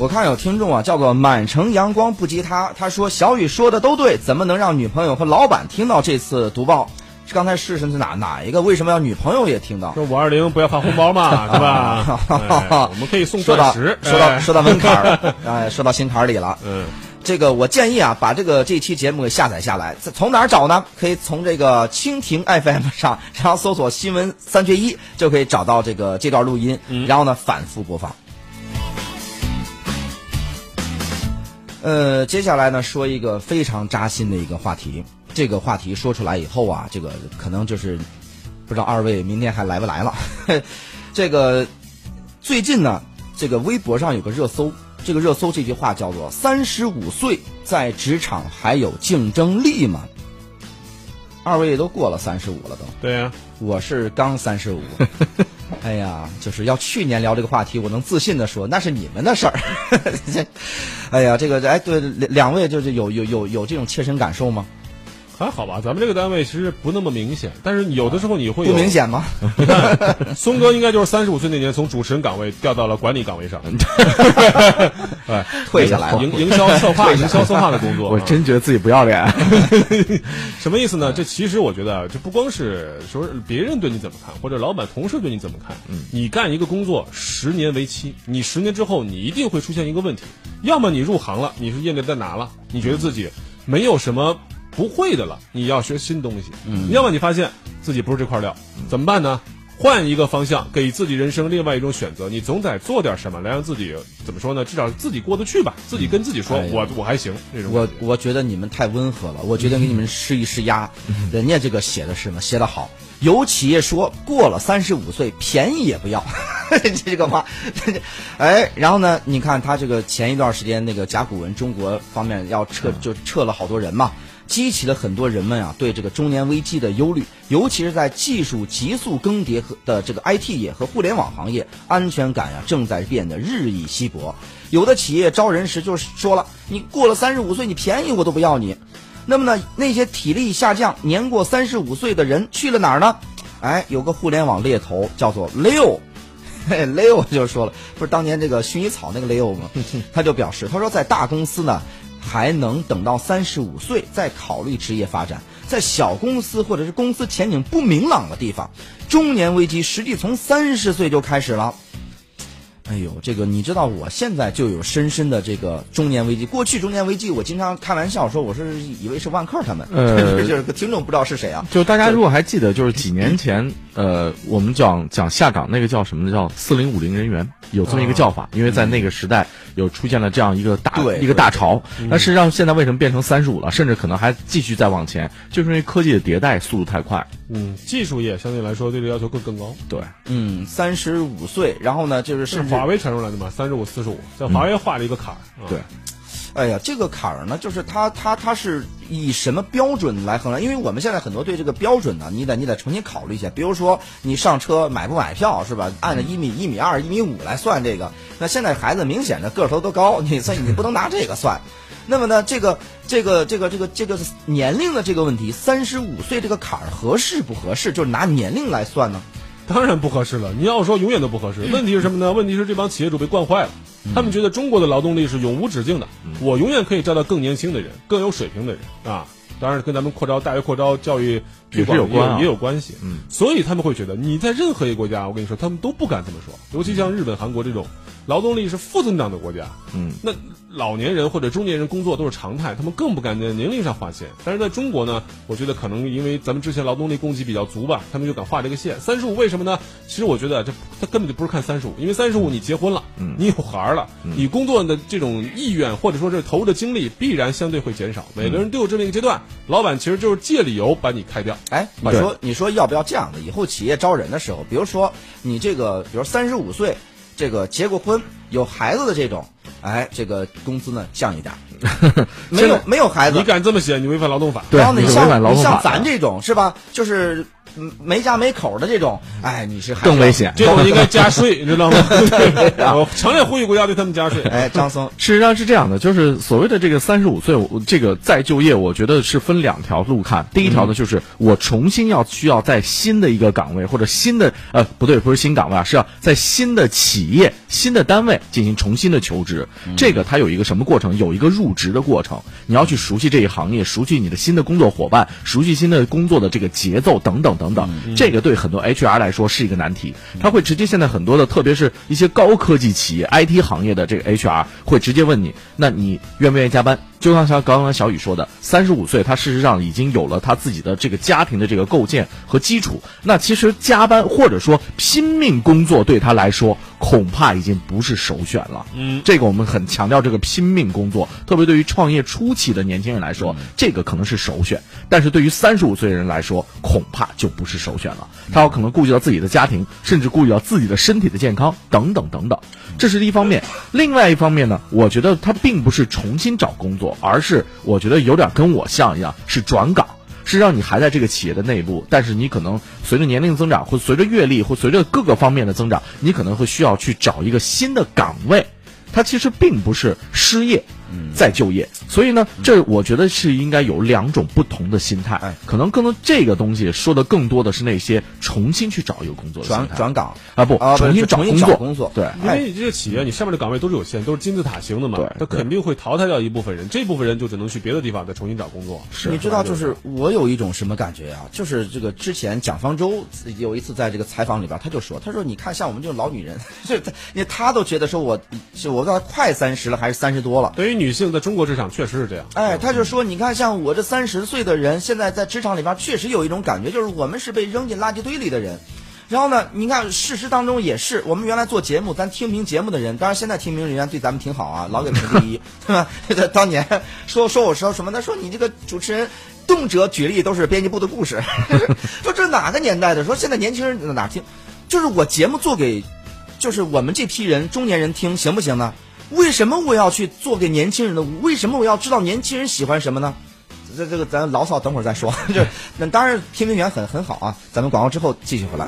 我看有听众啊，叫做满城阳光不及他，他说小雨说的都对，怎么能让女朋友和老板听到这次读报？是刚才是是哪哪一个？为什么要女朋友也听到？说五二零不要发红包嘛，是吧？哎我们可以送到钻石，说到哎说到门槛儿了，哎，说到心坎儿里了。嗯，这个我建议啊，把这个这期节目给下载下来，从哪儿找呢？可以从这个蜻蜓 FM 上，然后搜索“新闻三缺一”，就可以找到这个这段录音，然后呢反复播放。呃，接下来呢说一个非常扎心的一个话题，这个话题说出来以后啊，这个可能就是不知道二位明天还来不来了。这个最近呢，这个微博上有个热搜，这个热搜这句话叫做“三十五岁在职场还有竞争力吗？”二位都过了三十五了都，对呀、我是刚三十五。哎呀，就是要去年聊这个话题，我能自信的说，那是你们的事儿。哎呀，这个哎，对，两位就是有有有有这种切身感受吗？还好吧，咱们这个单位其实不那么明显，但是有的时候你会有不明。显吗？松哥应该就是三十五岁那年从主持人岗位调到了管理岗位上，哎，退下来了营营销策划、营销策划的工作，我啊真觉得自己不要脸。什么意思呢？这其实我觉得啊，这不光是说别人对你怎么看，或者老板、同事对你怎么看。嗯，你干一个工作十年为期，你十年之后你一定会出现一个问题，要么你入行了，你是业内在拿了，你觉得自己没有什么不会的了，你要学新东西。嗯，要么你发现自己不是这块料，怎么办呢？换一个方向，给自己人生另外一种选择。你总得做点什么来让自己怎么说呢？至少自己过得去吧。自己跟自己说，哎我我还行。这种我我觉得你们太温和了，我觉得给你们施一施压。人家这个写的是呢，写的好。有企业说过了三十五岁，便宜也不要，这个话，哎，然后呢，你看他这个前一段时间那个甲骨文中国方面要撤，就撤了好多人嘛，激起了很多人们啊对这个中年危机的忧虑，尤其是在技术急速更迭和的这个 IT 业和互联网行业，安全感呀、正在变得日益稀薄。有的企业招人时就是说了，你过了三十五岁，你便宜我都不要你。那么呢，那些体力下降、年过三十五岁的人去了哪儿呢？哎，有个互联网猎头叫做 Leo，Leo 就说了，不是当年这个薰衣草那个 Leo 吗？他就表示，他说在大公司呢，还能等到三十五岁再考虑职业发展；在小公司或者是公司前景不明朗的地方，中年危机实际从三十岁就开始了。哎呦，这个你知道，我现在就有深深的这个中年危机。过去中年危机，我经常开玩笑说，我是以为是万科他们，呃 就是个听众不知道是谁啊。就大家如果还记得，就是几年前，呃，我们讲讲下岗那个叫什么呢？叫四零五零人员，有这么一个叫法，因为在那个时代有出现了这样一个大一个大潮。那实际上现在为什么变成三十五了，甚至可能还继续再往前，就是因为科技的迭代速度太快。嗯，技术业相对来说对这个要求更更高。对，嗯，三十五岁，然后呢，就是是华为传出来的嘛，三十五、四十五，在华为画了一个坎儿。啊对，哎呀，这个坎儿呢，就是他他他是以什么标准来衡量？因为我们现在很多对这个标准呢，你得你得重新考虑一下。比如说你上车买不买票是吧？按照一米一米二、一米五来算这个。那现在孩子明显的个头都高，你所以你不能拿这个算。那么呢，这个这个这个这个这个年龄的这个问题，三十五岁这个坎儿合适不合适？就是拿年龄来算呢？当然不合适了。你要说永远都不合适，问题是什么呢？问题是这帮企业主被惯坏了，他们觉得中国的劳动力是永无止境的，我永远可以招到更年轻的人、更有水平的人。啊。当然，跟咱们扩招、大学扩招、教育推广也有关啊。也有关系。嗯，所以他们会觉得你在任何一个国家，我跟你说，他们都不敢这么说，尤其像日本、韩国这种劳动力是负增长的国家。嗯，那老年人或者中年人工作都是常态，他们更不敢在年龄上划线。但是在中国呢，我觉得可能因为咱们之前劳动力供给比较足吧，他们就敢画这个线。三十五为什么呢？其实我觉得这他根本就不是看三十五，因为三十五你结婚了，嗯，你有孩儿了，你工作的这种意愿或者说是投入的精力必然相对会减少。每个人都有这么一个阶段，老板其实就是借理由把你开掉。哎，你说你说要不要这样的？以后企业招人的时候，比如说你这个，比如三十五岁，这个结过婚有孩子的这种，哎，这个工资呢降一点，没有没有孩子你，敢这么写，你违反劳动法。对然后，你像法的咱这种是吧？就是嗯没家没口的这种，哎，你是更危险。这种应该加税，你知道吗？我强烈呼吁国家对他们加税。哎，张松，事实上是这样的，就是所谓的这个三十五岁这个再就业，我觉得是分两条路看。第一条呢，就是我重新要需要在新的一个岗位或者新的呃不对，不是新岗位啊，是要在新的企业、新的单位进行重新的求职。这个它有一个什么过程？有一个入职的过程，你要去熟悉这一行业，熟悉你的新的工作伙伴，熟悉新的工作的这个节奏等等等等。这个对很多 HR 来说是一个难题，他会直接现在很多的，特别是一些高科技企业、IT 行业的这个 HR 会直接问你，那你愿不愿意加班？就像像刚刚小雨说的，三十五岁，他事实上已经有了他自己的这个家庭的这个构建和基础。那其实加班或者说拼命工作对他来说，恐怕已经不是首选了。嗯，这个我们很强调这个拼命工作，特别对于创业初期的年轻人来说，这个可能是首选。但是对于三十五岁的人来说，恐怕就不是首选了。他有可能顾及到自己的家庭，甚至顾及到自己的身体的健康等等等等。这是一方面。另外一方面呢，我觉得他并不是重新找工作。而是我觉得有点跟我像一样，是转岗，是让你还在这个企业的内部，但是你可能随着年龄增长，或随着阅历，或随着各个方面的增长，你可能会需要去找一个新的岗位。它其实并不是失业。再就业，所以呢，这我觉得是应该有两种不同的心态。哎，可能更多这个东西说的更多的是那些重新去找一个工作的转转岗啊，不，重新找工作。工作对，因为你这个企业你上面的岗位都是有限，都是金字塔型的嘛，对，它肯定会淘汰掉一部分人，这部分人就只能去别的地方再重新找工作。是，你知道，就是我有一种什么感觉啊？就是这个之前蒋方舟有一次在这个采访里边，他就说，他说你看像我们这种老女人，这你他都觉得说我是我道快三十了还是三十多了？对于女性在中国职场确实。是这样，哎，他就说，你看，像我这三十岁的人，现在在职场里边确实有一种感觉，就是我们是被扔进垃圾堆里的人。然后呢，你看，事实当中也是，我们原来做节目，咱听评节目的人，当然现在听评人员对咱们挺好啊，老给评第一，对吧？当年说说我说什么？他说你这个主持人动辄举例都是编辑部的故事，说这哪个年代的？说现在年轻人哪听？就是我节目做给，就是我们这批人中年人听行不行呢？为什么我要去做给年轻人的？为什么我要知道年轻人喜欢什么呢？这这个咱牢骚等会儿再说。就那当然，评评员很很好啊。咱们广告之后继续回来。